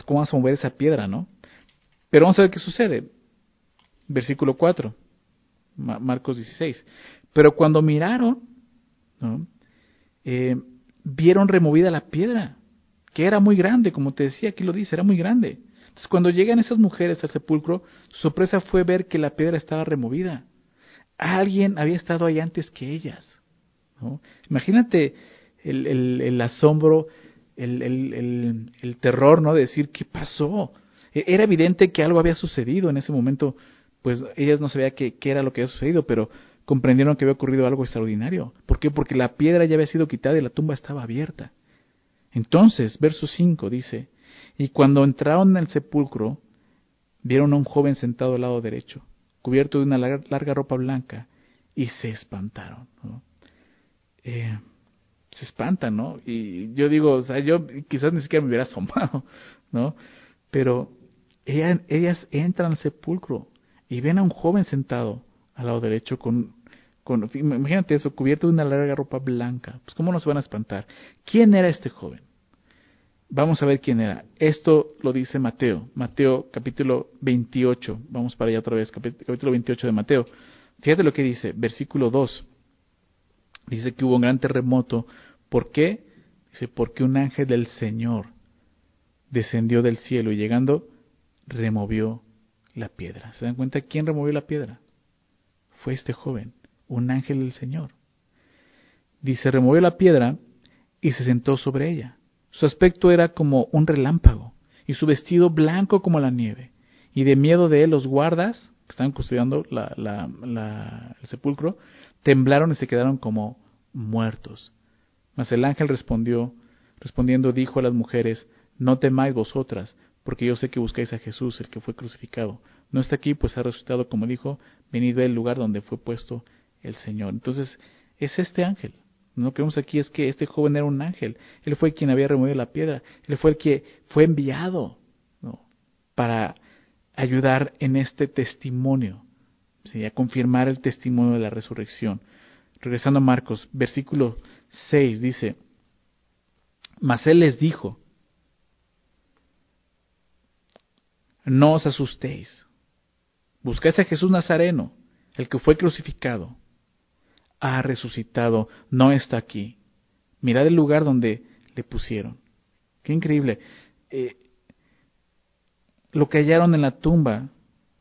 cómo vamos a mover esa piedra, no? Pero vamos a ver qué sucede. Versículo 4, Marcos 16. Pero cuando miraron, ¿no? Eh, vieron removida la piedra, que era muy grande, como te decía, aquí lo dice, era muy grande. Entonces, cuando llegan esas mujeres al sepulcro, su sorpresa fue ver que la piedra estaba removida. Alguien había estado ahí antes que ellas. Imagínate el, asombro, el, el, terror, ¿no? De decir, ¿qué pasó? E, era evidente que algo había sucedido en ese momento, pues ellas no sabían qué, era lo que había sucedido, pero comprendieron que había ocurrido algo extraordinario. ¿Por qué? Porque la piedra ya había sido quitada y la tumba estaba abierta. Entonces, verso 5 dice, y cuando entraron en el sepulcro, vieron a un joven sentado al lado derecho, cubierto de una larga, ropa blanca, y se espantaron. Eh, se espantan, ¿no? Y yo digo, o sea, yo quizás ni siquiera me hubiera asomado, ¿no? Pero ellas, ellas entran al sepulcro y ven a un joven sentado al lado derecho con, imagínate eso, cubierto de una larga ropa blanca. Pues cómo nos van a espantar. ¿Quién era este joven? Vamos a ver quién era. Esto lo dice Mateo, Mateo capítulo 28. Vamos para allá otra vez, capítulo 28 de Mateo. Fíjate lo que dice, versículo 2. Dice que hubo un gran terremoto. ¿Por qué? Dice, porque un ángel del Señor descendió del cielo y llegando removió la piedra. ¿Se dan cuenta quién removió la piedra? fue este joven, un ángel del Señor. Dice, removió la piedra y se sentó sobre ella. Su aspecto era como un relámpago y su vestido blanco como la nieve. Y de miedo de él los guardas, que estaban custodiando el sepulcro, temblaron y se quedaron como muertos. Mas el ángel respondió, respondiendo dijo a las mujeres, no temáis vosotras, porque yo sé que buscáis a Jesús, el que fue crucificado. No está aquí, pues ha resucitado, como dijo, venido del lugar donde fue puesto el Señor. Entonces, es este ángel. Lo que vemos aquí es que este joven era un ángel. Él fue quien había removido la piedra. Él fue el que fue enviado para ayudar en este testimonio, ¿sí? a confirmar el testimonio de la resurrección. Regresando a Marcos, versículo 6 dice, mas él les dijo, no os asustéis. Buscáis a Jesús Nazareno, el que fue crucificado. Ha resucitado, no está aquí. Mirad el lugar donde le pusieron. Qué increíble. Eh, lo que hallaron en la tumba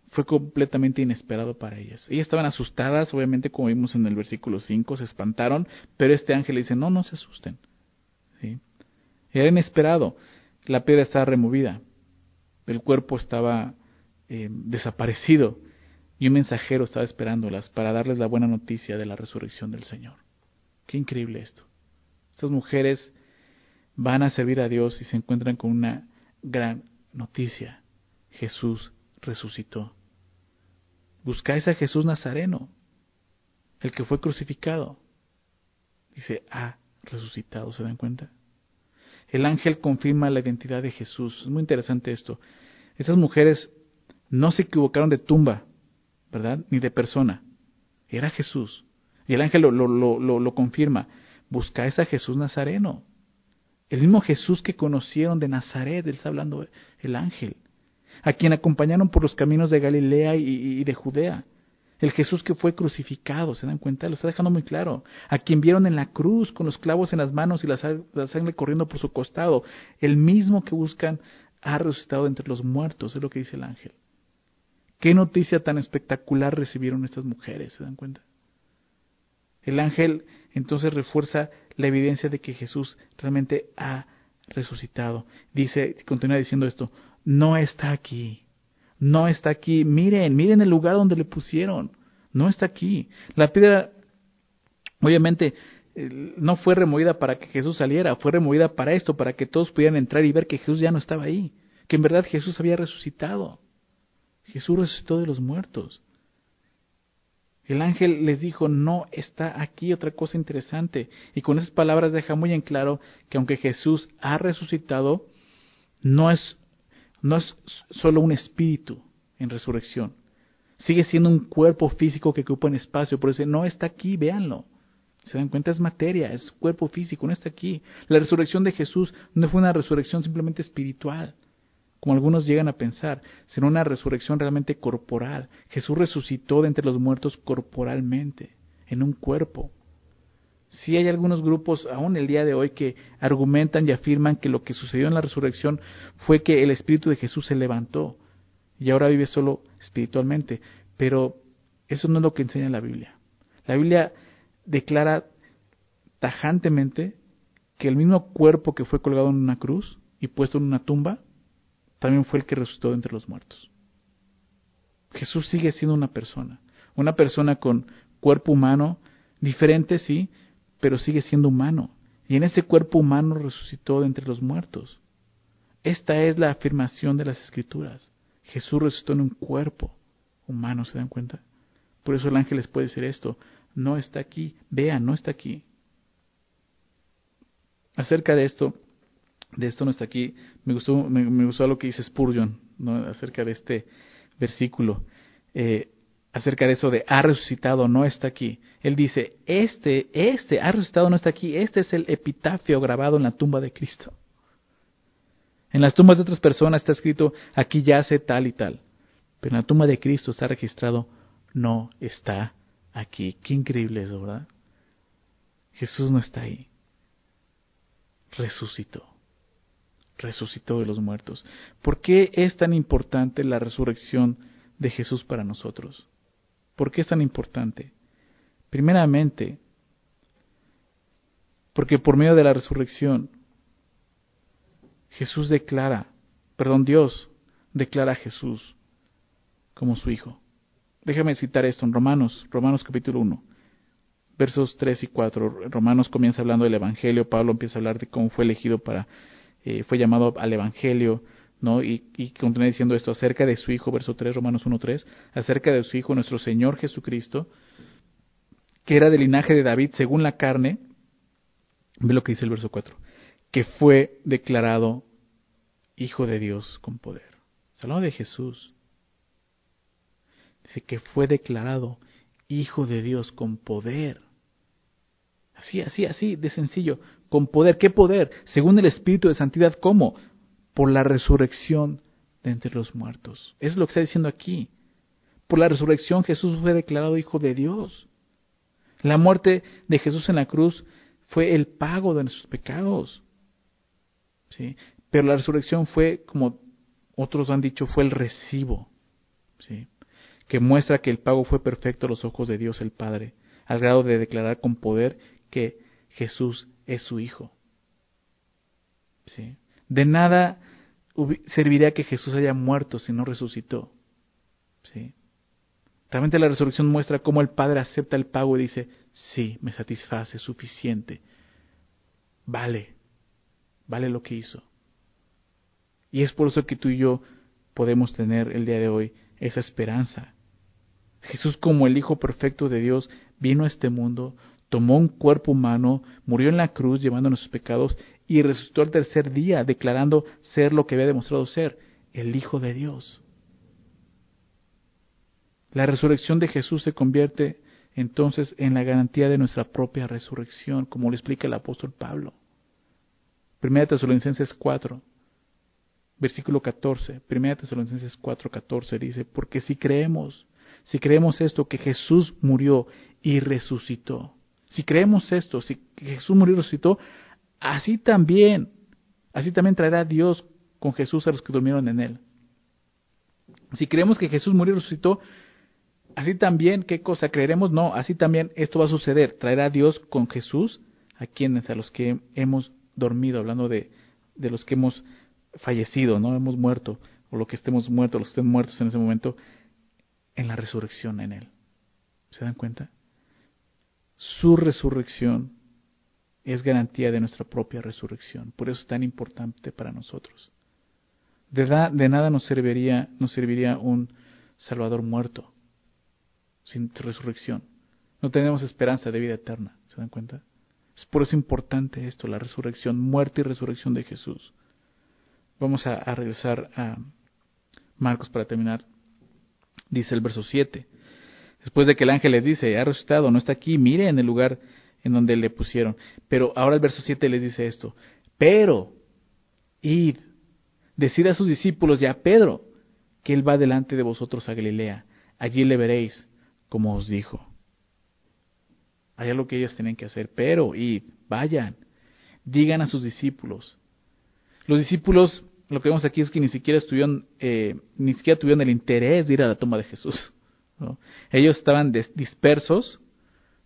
fue completamente inesperado para ellas. Ellas estaban asustadas, obviamente, como vimos en el versículo 5, se espantaron, pero este ángel dice, no, no se asusten. ¿Sí? Era inesperado. La piedra estaba removida el cuerpo estaba eh, desaparecido. y un mensajero estaba esperándolas para darles la buena noticia de la resurrección del Señor. Qué increíble esto. Estas mujeres van a servir a Dios y se encuentran con una gran noticia. Jesús resucitó. Buscáis a Jesús Nazareno, el que fue crucificado. Dice, ha resucitado, ¿se dan cuenta? El ángel confirma la identidad de Jesús. Es muy interesante esto. Estas mujeres no se equivocaron de tumba, ¿verdad? Ni de persona. Era Jesús. Y el ángel lo, lo, lo, lo confirma. Buscáis a Jesús Nazareno. El mismo Jesús que conocieron de Nazaret, él está hablando el ángel, a quien acompañaron por los caminos de Galilea y, de Judea. El Jesús que fue crucificado, ¿se dan cuenta? Lo está dejando muy claro. A quien vieron en la cruz con los clavos en las manos y la, sangre corriendo por su costado. El mismo que buscan ha resucitado entre los muertos, es lo que dice el ángel. Qué noticia tan espectacular recibieron estas mujeres, ¿se dan cuenta? El ángel entonces refuerza la evidencia de que Jesús realmente ha resucitado. Dice, continúa diciendo esto, no está aquí, no está aquí, miren, miren el lugar donde le pusieron, no está aquí. La piedra, obviamente, no fue removida para que Jesús saliera, fue removida para esto, para que todos pudieran entrar y ver que Jesús ya no estaba ahí, que en verdad Jesús había resucitado. Jesús resucitó de los muertos. El ángel les dijo, no está aquí otra cosa interesante. Y con esas palabras deja muy en claro que aunque Jesús ha resucitado, no es, no es solo un espíritu en resurrección. Sigue siendo un cuerpo físico que ocupa un espacio. Por eso no está aquí, véanlo. Se dan cuenta, es materia, es cuerpo físico, no está aquí. La resurrección de Jesús no fue una resurrección simplemente espiritual como algunos llegan a pensar, sino una resurrección realmente corporal. Jesús resucitó de entre los muertos corporalmente, en un cuerpo. Sí hay algunos grupos, aún el día de hoy, que argumentan y afirman que lo que sucedió en la resurrección fue que el Espíritu de Jesús se levantó y ahora vive solo espiritualmente. Pero eso no es lo que enseña la Biblia. La Biblia declara tajantemente que el mismo cuerpo que fue colgado en una cruz y puesto en una tumba también fue el que resucitó entre los muertos. Jesús sigue siendo una persona, una persona con cuerpo humano, diferente sí, pero sigue siendo humano. Y en ese cuerpo humano resucitó de entre los muertos. Esta es la afirmación de las escrituras. Jesús resucitó en un cuerpo humano, ¿se dan cuenta? Por eso el ángel les puede decir esto, no está aquí, vean, no está aquí. Acerca de esto, de esto no está aquí. Me gustó, me, gustó lo que dice Spurgeon acerca de este versículo, eh, acerca de eso de ha resucitado, no está aquí. Él dice, este, este, ha resucitado, no está aquí. Este es el epitafio grabado en la tumba de Cristo. En las tumbas de otras personas está escrito, aquí yace tal y tal. Pero en la tumba de Cristo está registrado, no está aquí. Qué increíble eso, ¿verdad? Jesús no está ahí. Resucitó resucitó de los muertos. ¿Por qué es tan importante la resurrección de Jesús para nosotros? ¿Por qué es tan importante? Primeramente, porque por medio de la resurrección, Jesús declara, perdón, Dios declara a Jesús como su Hijo. Déjame citar esto en Romanos, Romanos capítulo 1, versos 3 y 4. Romanos comienza hablando del Evangelio, Pablo empieza a hablar de cómo fue elegido para eh, fue llamado al Evangelio, y continúa diciendo esto acerca de su Hijo, verso 3, Romanos 1.3, acerca de su Hijo, nuestro Señor Jesucristo, que era del linaje de David según la carne, ve lo que dice el verso 4, que fue declarado Hijo de Dios con poder. Se de Jesús. Dice que fue declarado Hijo de Dios con poder. Así, así, así, de sencillo con poder. ¿Qué poder? Según el Espíritu de Santidad, ¿cómo? Por la resurrección de entre los muertos. Es lo que está diciendo aquí. Por la resurrección Jesús fue declarado Hijo de Dios. La muerte de Jesús en la cruz fue el pago de nuestros pecados. ¿sí? Pero la resurrección fue, como otros han dicho, fue el recibo. ¿sí? Que muestra que el pago fue perfecto a los ojos de Dios el Padre, al grado de declarar con poder que Jesús es su Hijo. ¿Sí? De nada serviría que Jesús haya muerto si no resucitó. ¿Sí? Realmente la resurrección muestra cómo el Padre acepta el pago y dice, sí, me satisface, suficiente. Vale, vale lo que hizo. Y es por eso que tú y yo podemos tener el día de hoy esa esperanza. Jesús como el Hijo perfecto de Dios vino a este mundo, tomó un cuerpo humano, murió en la cruz llevando nuestros pecados y resucitó al tercer día declarando ser lo que había demostrado ser, el Hijo de Dios. La resurrección de Jesús se convierte entonces en la garantía de nuestra propia resurrección, como lo explica el apóstol Pablo. Primera Tesalonicenses 4, versículo 14. Primera Tesalonicenses 4, 14 dice, porque si creemos, si creemos esto, que Jesús murió y resucitó, si creemos esto, si Jesús murió y resucitó, así también, así también traerá Dios con Jesús a los que durmieron en él. Si creemos que Jesús murió y resucitó, así también, ¿qué cosa creeremos? No, así también esto va a suceder. Traerá Dios con Jesús a quienes, a los que hemos dormido, hablando de, de los que hemos fallecido, no hemos muerto, o lo que estemos muertos, los que estén muertos en ese momento, en la resurrección en Él. ¿Se dan cuenta? Su resurrección es garantía de nuestra propia resurrección. Por eso es tan importante para nosotros. De, nada nos serviría, nos serviría un Salvador muerto sin resurrección. No tenemos esperanza de vida eterna. ¿Se dan cuenta? Es por eso importante esto, la resurrección, muerte y resurrección de Jesús. Vamos a, a regresar a Marcos para terminar. Dice el verso 7. Después de que el ángel les dice, ha resucitado, no está aquí, mire en el lugar en donde le pusieron. Pero ahora el verso 7 les dice esto, pero id, decid a sus discípulos y a Pedro que él va delante de vosotros a Galilea, allí le veréis, como os dijo. Hay algo que ellos tienen que hacer, pero id, vayan, digan a sus discípulos. Los discípulos, lo que vemos aquí es que ni siquiera estuvieron, eh, ni siquiera tuvieron el interés de ir a la tumba de Jesús. Ellos estaban dispersos,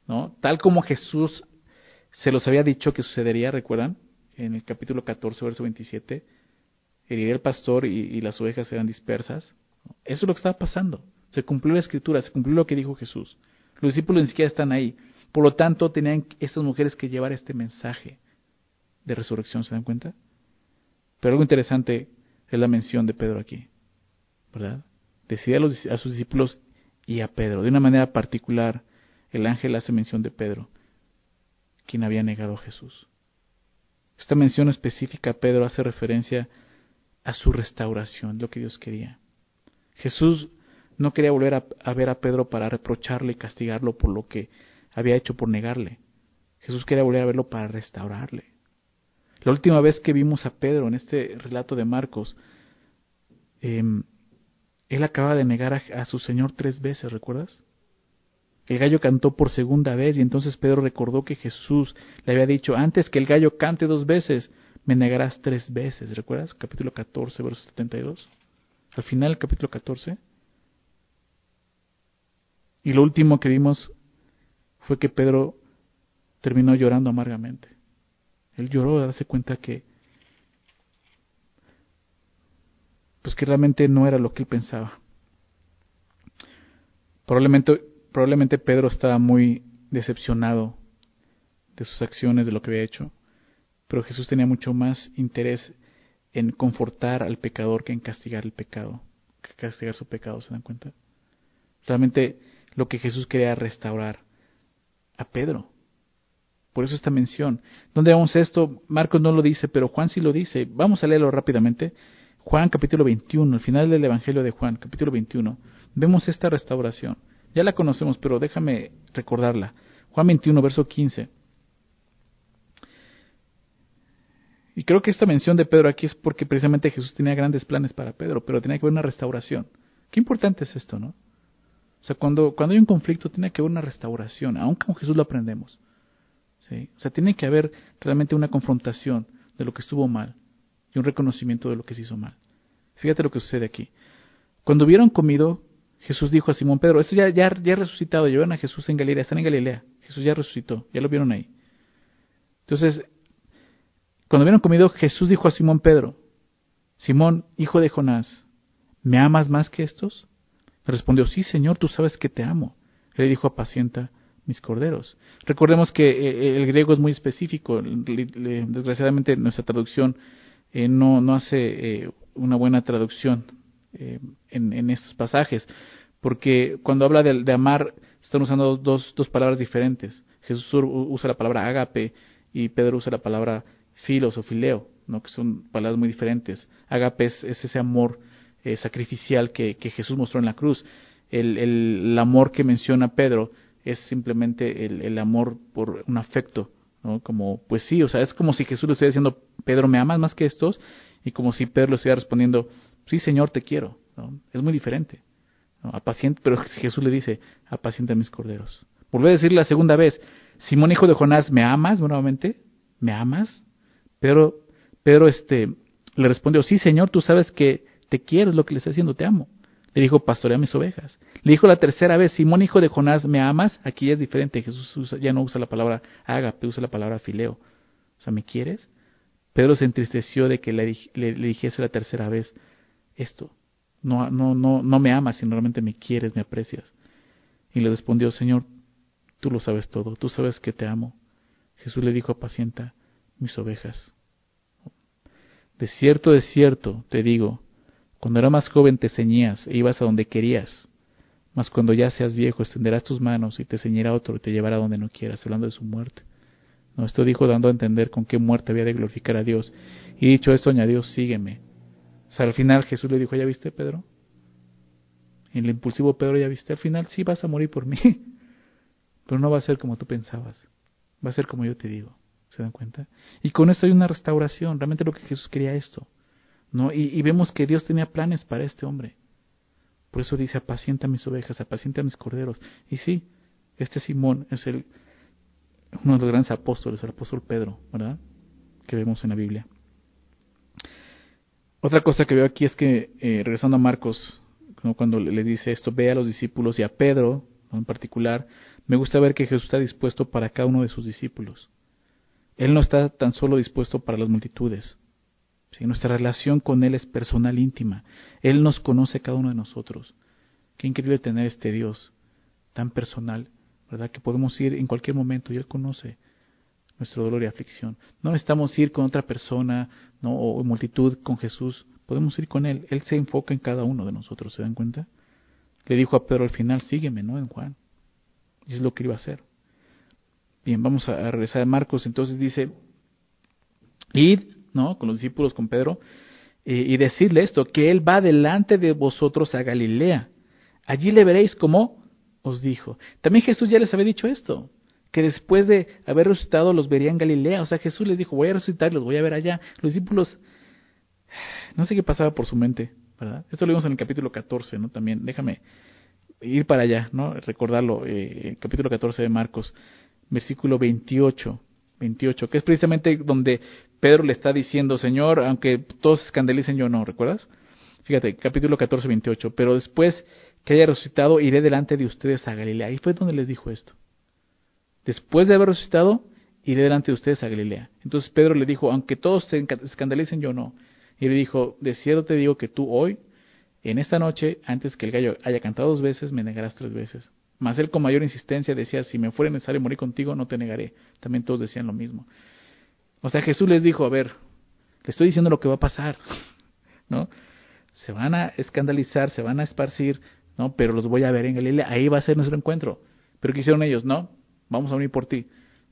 ¿no? Tal como Jesús se los había dicho que sucedería, ¿recuerdan? En el capítulo 14, verso 27, heriría el pastor y, las ovejas eran dispersas. Eso es lo que estaba pasando. Se cumplió la escritura, se cumplió lo que dijo Jesús. Los discípulos ni siquiera están ahí. Por lo tanto, tenían estas mujeres que llevar este mensaje de resurrección, ¿se dan cuenta? Pero algo interesante es la mención de Pedro aquí, ¿verdad? Decide a, a sus discípulos y a Pedro. De una manera particular, el ángel hace mención de Pedro, quien había negado a Jesús. Esta mención específica a Pedro hace referencia a su restauración, lo que Dios quería. Jesús no quería volver a, ver a Pedro para reprocharle y castigarlo por lo que había hecho por negarle. Jesús quería volver a verlo para restaurarle. La última vez que vimos a Pedro en este relato de Marcos, em, él acaba de negar a, su Señor tres veces, ¿recuerdas? El gallo cantó por segunda vez y entonces Pedro recordó que Jesús le había dicho, antes que el gallo cante dos veces, me negarás tres veces, ¿recuerdas? Capítulo 14, verso 72. Al final capítulo 14. Y lo último que vimos fue que Pedro terminó llorando amargamente. Él lloró de darse cuenta que pues que realmente no era lo que él pensaba. Probablemente, probablemente Pedro estaba muy decepcionado de sus acciones, de lo que había hecho, pero Jesús tenía mucho más interés en confortar al pecador que en castigar el pecado, que castigar su pecado, ¿se dan cuenta? Realmente lo que Jesús quería restaurar a Pedro. Por eso esta mención. ¿Dónde vamos esto? Marcos no lo dice, pero Juan sí lo dice. Vamos a leerlo rápidamente. Juan capítulo 21, el final del Evangelio de Juan, capítulo 21, vemos esta restauración. Ya la conocemos, pero déjame recordarla. Juan 21, verso 15. Y creo que esta mención de Pedro aquí es porque precisamente Jesús tenía grandes planes para Pedro, pero tenía que haber una restauración. Qué importante es esto, ¿no? O sea, cuando, cuando hay un conflicto tiene que haber una restauración, aunque con Jesús lo aprendemos. O sea, tiene que haber realmente una confrontación de lo que estuvo mal y un reconocimiento de lo que se hizo mal. Fíjate lo que sucede aquí. Cuando hubieron comido, Jesús dijo a Simón Pedro, eso ya, ya, ya resucitado, llevaron a Jesús en Galilea, están en Galilea, Jesús ya resucitó, ya lo vieron ahí. Entonces, cuando hubieron comido, Jesús dijo a Simón Pedro, Simón, hijo de Jonás, ¿me amas más que estos? Le respondió, sí, Señor, tú sabes que te amo. Le dijo, apacienta mis corderos. Recordemos que eh, el griego es muy específico. Desgraciadamente nuestra traducción eh, no, no hace eh, una buena traducción en, en, estos pasajes, porque cuando habla de, amar están usando dos, dos palabras diferentes. Jesús usa la palabra agape y Pedro usa la palabra filos o fileo, ¿no? que son palabras muy diferentes. Agape es, ese amor eh, sacrificial que, Jesús mostró en la cruz. El, el, amor que menciona Pedro es simplemente el, el, amor por un afecto, ¿no? Como, pues sí, o sea, es como si Jesús le estuviera diciendo, Pedro, ¿me amas más que estos? Y como si Pedro le estuviera respondiendo, sí, Señor, te quiero. Es muy diferente. Apaciente, pero Jesús le dice, apacienta mis corderos. Volví a decir la segunda vez, Simón hijo de Jonás, ¿me amas nuevamente? ¿Me amas? Pero Pedro este, le respondió, sí Señor, tú sabes que te quiero, es lo que le está diciendo, te amo. Le dijo, pastorea mis ovejas. Le dijo la tercera vez, Simón hijo de Jonás, ¿me amas? Aquí es diferente, Jesús ya no usa la palabra ágape, usa la palabra fileo. O sea, ¿me quieres? Pedro se entristeció de que le dijese la tercera vez esto. No, no, no, no me amas, sino realmente me quieres, me aprecias. Y le respondió, Señor, tú lo sabes todo, tú sabes que te amo. Jesús le dijo, apacienta mis ovejas. De cierto, de cierto, te digo, cuando era más joven te ceñías e ibas a donde querías, mas cuando ya seas viejo extenderás tus manos y te ceñirá otro y te llevará donde no quieras, hablando de su muerte. No, esto dijo dando a entender con qué muerte había de glorificar a Dios. Y dicho esto añadió, sígueme. O sea, al final Jesús le dijo, ¿ya viste, Pedro? En el impulsivo Pedro, ¿ya viste? Al final sí vas a morir por mí, pero no va a ser como tú pensabas, va a ser como yo te digo. ¿Se dan cuenta? Y con esto hay una restauración. Realmente lo que Jesús quería esto. Y, vemos que Dios tenía planes para este hombre. Por eso dice, apacienta mis ovejas, apacienta mis corderos. Y sí, este Simón es el, uno de los grandes apóstoles, el apóstol Pedro, ¿verdad? Que vemos en la Biblia. Otra cosa que veo aquí es que, eh, regresando a Marcos, cuando le dice esto, ve a los discípulos y a Pedro en particular, me gusta ver que Jesús está dispuesto para cada uno de sus discípulos. Él no está tan solo dispuesto para las multitudes. Nuestra relación con Él es personal, íntima. Él nos conoce cada uno de nosotros. Qué increíble tener este Dios tan personal, ¿verdad? Que podemos ir en cualquier momento y Él conoce nuestro dolor y aflicción. No necesitamos ir con otra persona ¿no? o multitud con Jesús. Podemos ir con Él. Él se enfoca en cada uno de nosotros, ¿se dan cuenta? Le dijo a Pedro al final, sígueme, ¿no? En Juan. Y es lo que iba a hacer. Bien, vamos a regresar a Marcos. Entonces dice, id, ¿no? Con los discípulos, con Pedro, y decirle esto, que Él va delante de vosotros a Galilea. Allí le veréis como os dijo. También Jesús ya les había dicho esto, que después de haber resucitado los vería en Galilea. O sea, Jesús les dijo, voy a resucitar, los voy a ver allá. Los discípulos, no sé qué pasaba por su mente, ¿verdad? Esto lo vimos en el capítulo 14, ¿no? También, déjame ir para allá, ¿no? Recordarlo, eh, capítulo 14 de Marcos versículo 28, 28, que es precisamente donde Pedro le está diciendo, Señor, aunque todos escandalicen, yo no, ¿recuerdas? Fíjate, capítulo 14, 28, pero después que haya resucitado, iré delante de ustedes a Galilea. Ahí fue donde les dijo esto. Después de haber resucitado, iré delante de ustedes a Galilea. Entonces Pedro le dijo, aunque todos se escandalicen, yo no. Y le dijo, de cierto te digo que tú hoy, en esta noche, antes que el gallo haya cantado dos veces, me negarás tres veces. Mas él con mayor insistencia decía, si me fuera necesario morir contigo, no te negaré. También todos decían lo mismo. O sea, Jesús les dijo, a ver, le estoy diciendo lo que va a pasar, ¿no? Se van a escandalizar, se van a esparcir, ¿no? Pero los voy a ver en Galilea, ahí va a ser nuestro encuentro. Pero ¿qué hicieron ellos? No, vamos a unir por ti.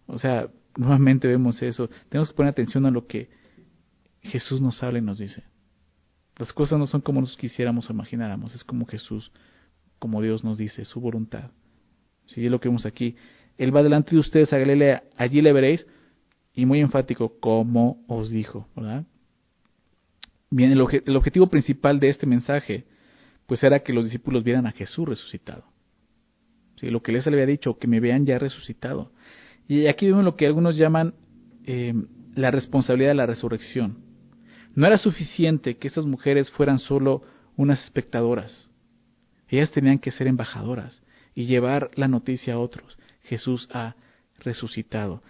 O sea, nuevamente vemos eso. Tenemos que poner atención a lo que Jesús nos habla y nos dice. Las cosas no son como nos quisiéramos o imagináramos, es como Jesús como Dios nos dice, su voluntad. Si es lo que vemos aquí. Él va delante de ustedes a Galilea, allí le veréis, y muy enfático, como os dijo. Bien, el, objetivo principal de este mensaje, pues era que los discípulos vieran a Jesús resucitado. ¿Sí? Lo que les había dicho, que me vean ya resucitado. Y aquí vemos lo que algunos llaman eh, la responsabilidad de la resurrección. No era suficiente que estas mujeres fueran solo unas espectadoras, ellas tenían que ser embajadoras y llevar la noticia a otros. Jesús ha resucitado.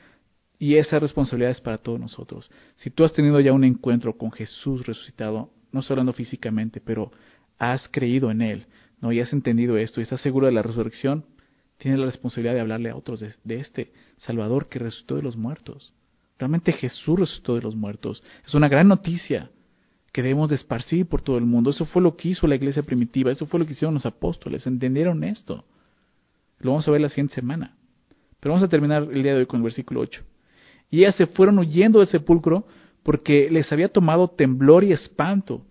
Y esa responsabilidad es para todos nosotros. Si tú has tenido ya un encuentro con Jesús resucitado, no solo hablando físicamente, pero has creído en Él, no, y has entendido esto y estás seguro de la resurrección, tienes la responsabilidad de hablarle a otros de, este Salvador que resucitó de los muertos. Realmente Jesús resucitó de los muertos. Es una gran noticia que debemos de esparcir por todo el mundo. Eso fue lo que hizo la iglesia primitiva, eso fue lo que hicieron los apóstoles, entendieron esto. Lo vamos a ver la siguiente semana. Pero vamos a terminar el día de hoy con el versículo 8. Y ellas se fueron huyendo del sepulcro porque les había tomado temblor y espanto,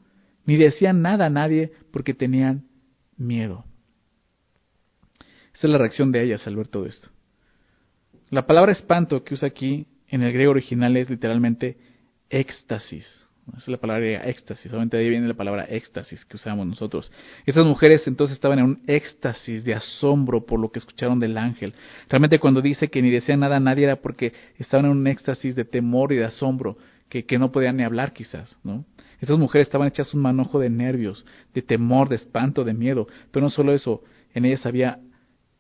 ni decían nada a nadie porque tenían miedo. Esa es la reacción de ellas al ver todo esto. La palabra espanto que usa aquí en el griego original es literalmente éxtasis. Esa es la palabra éxtasis, solamente ahí viene la palabra éxtasis que usamos nosotros. Estas mujeres entonces estaban en un éxtasis de asombro por lo que escucharon del ángel. Realmente cuando dice que ni decían nada a nadie era porque estaban en un éxtasis de temor y de asombro, que, que no podían ni hablar quizás, ¿no? Estas mujeres estaban hechas un manojo de nervios, de temor, de espanto, de miedo. Pero no solo eso, en ellas había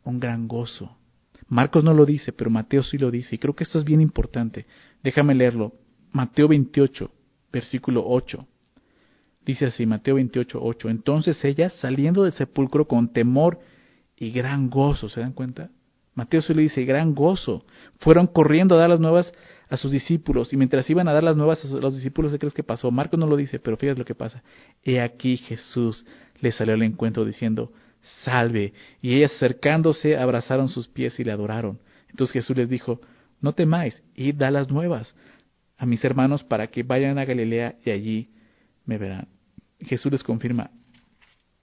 un gran gozo. Marcos no lo dice, pero Mateo sí lo dice, y creo que esto es bien importante. Déjame leerlo. Mateo 28, versículo 8. Dice así, Mateo 28, 8. Entonces ellas, saliendo del sepulcro con temor y gran gozo, ¿se dan cuenta? Mateo solo dice, gran gozo. Fueron corriendo a dar las nuevas a sus discípulos, y mientras iban a dar las nuevas a los discípulos, ¿qué crees que pasó? Marcos no lo dice, pero fíjate lo que pasa. He aquí Jesús les salió al encuentro diciendo, salve. Y ellas acercándose abrazaron sus pies y le adoraron. Entonces Jesús les dijo, no temáis, id da las nuevas a mis hermanos para que vayan a Galilea y allí me verán. Jesús les confirma,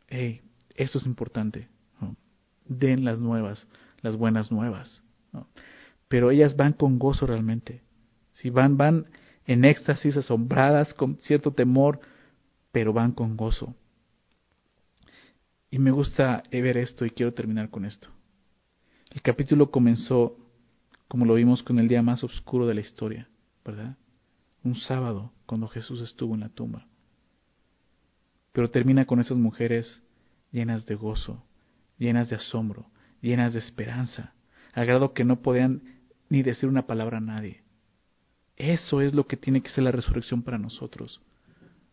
hey, esto es importante, den las nuevas, las buenas nuevas. Pero ellas van con gozo realmente. Si van, van en éxtasis, asombradas, con cierto temor, pero van con gozo. Y me gusta ver esto y quiero terminar con esto. El capítulo comenzó, como lo vimos, con el día más oscuro de la historia, ¿verdad? Un sábado, cuando Jesús estuvo en la tumba. Pero termina con esas mujeres llenas de gozo, llenas de asombro, llenas de esperanza, al grado que no podían ni decir una palabra a nadie. Eso es lo que tiene que ser la resurrección para nosotros.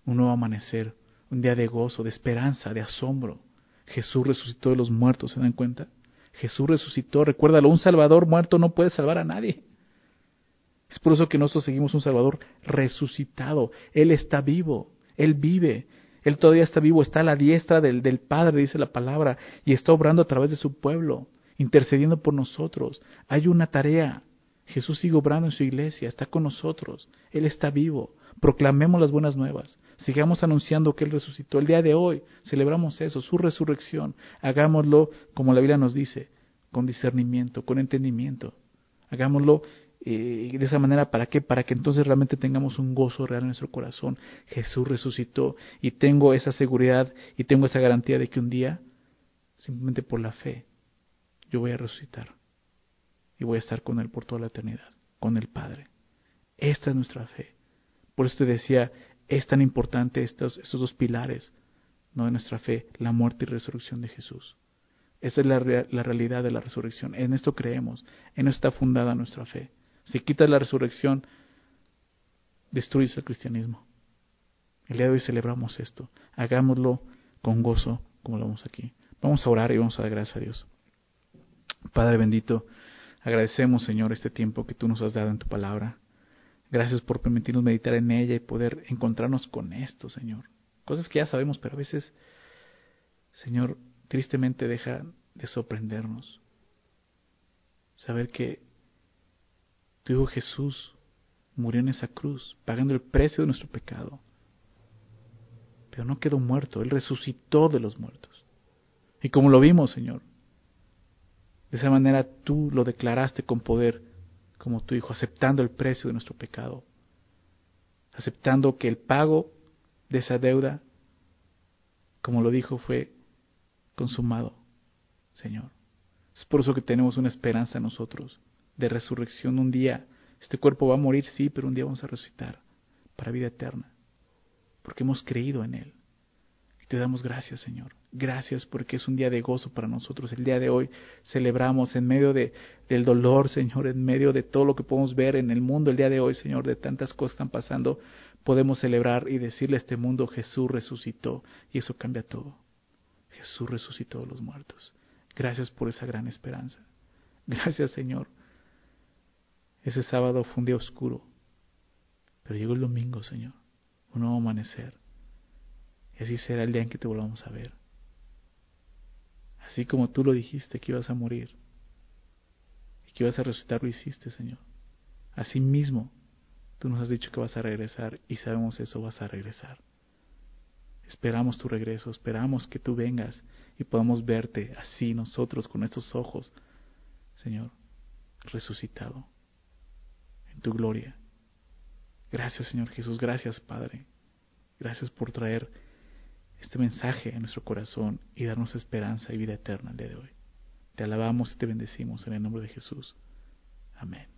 Un nuevo amanecer, un día de gozo, de esperanza, de asombro. Jesús resucitó de los muertos, ¿se dan cuenta? Jesús resucitó, recuérdalo, un Salvador muerto no puede salvar a nadie. Es por eso que nosotros seguimos un Salvador resucitado. Él está vivo, Él vive, Él todavía está vivo, está a la diestra del, Padre, dice la palabra, y está obrando a través de su pueblo, intercediendo por nosotros. Hay una tarea. Jesús sigue obrando en su iglesia, está con nosotros, Él está vivo. Proclamemos las buenas nuevas, sigamos anunciando que Él resucitó. El día de hoy celebramos eso, su resurrección. Hagámoslo como la Biblia nos dice, con discernimiento, con entendimiento. Hagámoslo eh, de esa manera, ¿para qué? Para que entonces realmente tengamos un gozo real en nuestro corazón. Jesús resucitó y tengo esa seguridad y tengo esa garantía de que un día, simplemente por la fe, yo voy a resucitar y voy a estar con Él por toda la eternidad, con el Padre. Esta es nuestra fe. Por eso te decía, es tan importante estos, estos dos pilares ¿no? de nuestra fe, la muerte y resurrección de Jesús. Esa es la, la realidad de la resurrección. En esto creemos, en esto está fundada nuestra fe. Si quitas la resurrección, destruyes el cristianismo. El día de hoy celebramos esto. Hagámoslo con gozo, como lo vamos aquí. Vamos a orar y vamos a dar gracias a Dios. Padre bendito, agradecemos, Señor, este tiempo que tú nos has dado en tu palabra. Gracias por permitirnos meditar en ella y poder encontrarnos con esto, Señor. Cosas que ya sabemos, pero a veces, Señor, tristemente deja de sorprendernos. Saber que tu Hijo Jesús murió en esa cruz, pagando el precio de nuestro pecado. Pero no quedó muerto, Él resucitó de los muertos. Y como lo vimos, Señor, de esa manera tú lo declaraste con poder como tu Hijo, aceptando el precio de nuestro pecado, aceptando que el pago de esa deuda, como lo dijo, fue consumado, Señor. Es por eso que tenemos una esperanza en nosotros de resurrección un día. Este cuerpo va a morir, sí, pero un día vamos a resucitar para vida eterna, porque hemos creído en Él. Y te damos gracias, Señor. Gracias porque es un día de gozo para nosotros. El día de hoy celebramos en medio de, del dolor, Señor, en medio de todo lo que podemos ver en el mundo. El día de hoy, Señor, de tantas cosas están pasando, podemos celebrar y decirle a este mundo, Jesús resucitó y eso cambia todo. Jesús resucitó de los muertos. Gracias por esa gran esperanza. Gracias Señor. Ese sábado fue un día oscuro, pero llegó el domingo, Señor, un nuevo amanecer. Y así será el día en que te volvamos a ver. Así como tú lo dijiste que ibas a morir y que ibas a resucitar, lo hiciste, Señor. Así mismo, tú nos has dicho que vas a regresar y sabemos eso, vas a regresar. Esperamos tu regreso, esperamos que tú vengas y podamos verte así nosotros con estos ojos, Señor, resucitado tu gloria. Gracias Señor Jesús, gracias Padre. Gracias por traer este mensaje a nuestro corazón y darnos esperanza y vida eterna el día de hoy. Te alabamos y te bendecimos en el nombre de Jesús. Amén.